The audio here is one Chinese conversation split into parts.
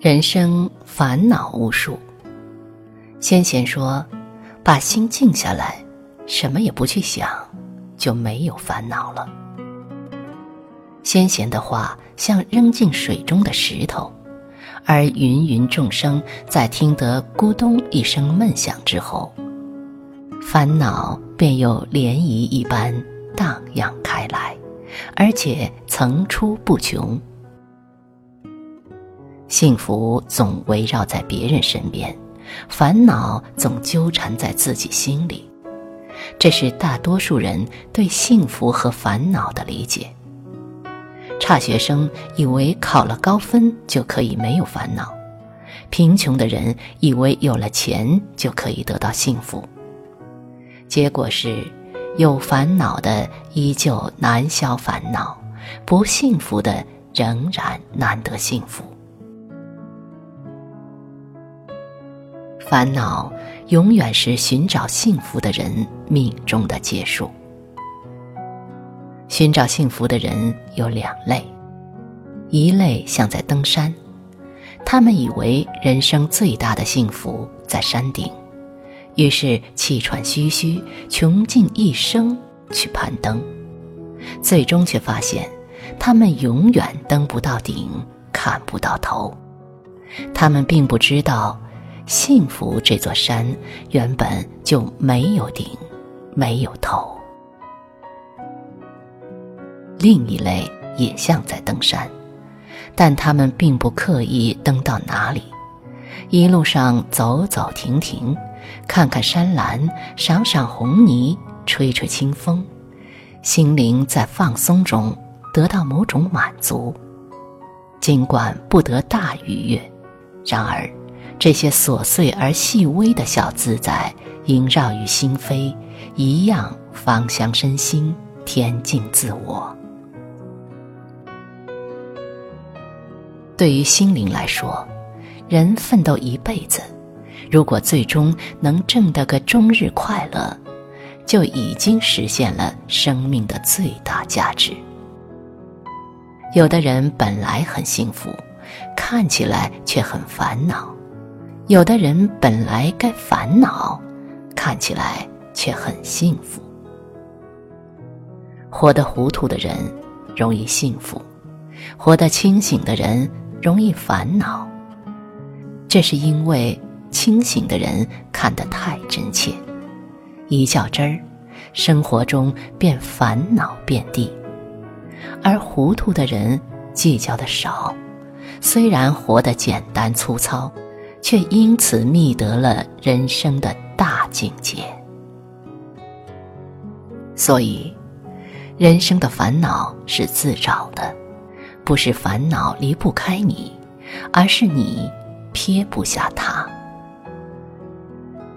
人生烦恼无数。先贤说：“把心静下来，什么也不去想，就没有烦恼了。”先贤的话像扔进水中的石头，而芸芸众生在听得“咕咚”一声闷响之后，烦恼便又涟漪一般荡漾开来，而且层出不穷。幸福总围绕在别人身边，烦恼总纠缠在自己心里，这是大多数人对幸福和烦恼的理解。差学生以为考了高分就可以没有烦恼，贫穷的人以为有了钱就可以得到幸福。结果是，有烦恼的依旧难消烦恼，不幸福的仍然难得幸福。烦恼永远是寻找幸福的人命中的劫数。寻找幸福的人有两类，一类像在登山，他们以为人生最大的幸福在山顶，于是气喘吁吁，穷尽一生去攀登，最终却发现，他们永远登不到顶，看不到头。他们并不知道。幸福这座山原本就没有顶，没有头。另一类也像在登山，但他们并不刻意登到哪里，一路上走走停停，看看山岚，赏赏红泥，吹吹清风，心灵在放松中得到某种满足。尽管不得大愉悦，然而。这些琐碎而细微的小自在萦绕于心扉，一样芳香身心，恬静自我。对于心灵来说，人奋斗一辈子，如果最终能挣得个终日快乐，就已经实现了生命的最大价值。有的人本来很幸福，看起来却很烦恼。有的人本来该烦恼，看起来却很幸福。活得糊涂的人容易幸福，活得清醒的人容易烦恼。这是因为清醒的人看得太真切，一较真儿，生活中便烦恼遍地；而糊涂的人计较的少，虽然活得简单粗糙。却因此觅得了人生的大境界。所以，人生的烦恼是自找的，不是烦恼离不开你，而是你撇不下它。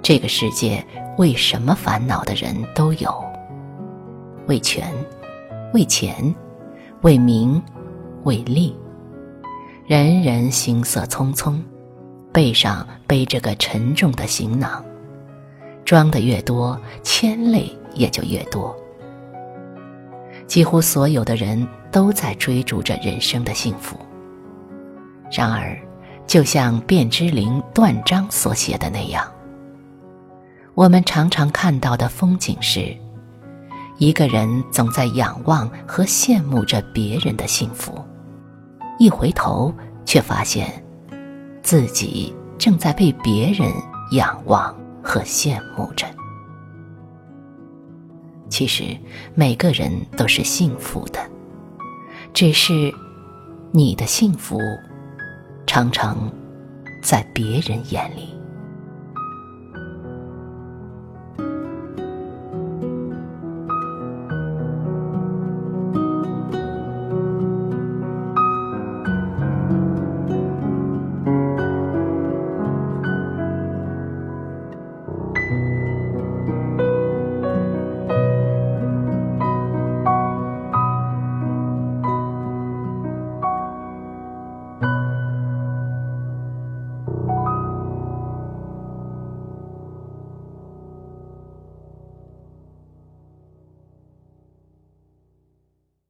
这个世界为什么烦恼的人都有？为权，为钱，为名，为利，人人行色匆匆。背上背着个沉重的行囊，装的越多，牵累也就越多。几乎所有的人都在追逐着人生的幸福。然而，就像卞之琳断章所写的那样，我们常常看到的风景是：一个人总在仰望和羡慕着别人的幸福，一回头却发现。自己正在被别人仰望和羡慕着。其实每个人都是幸福的，只是你的幸福常常在别人眼里。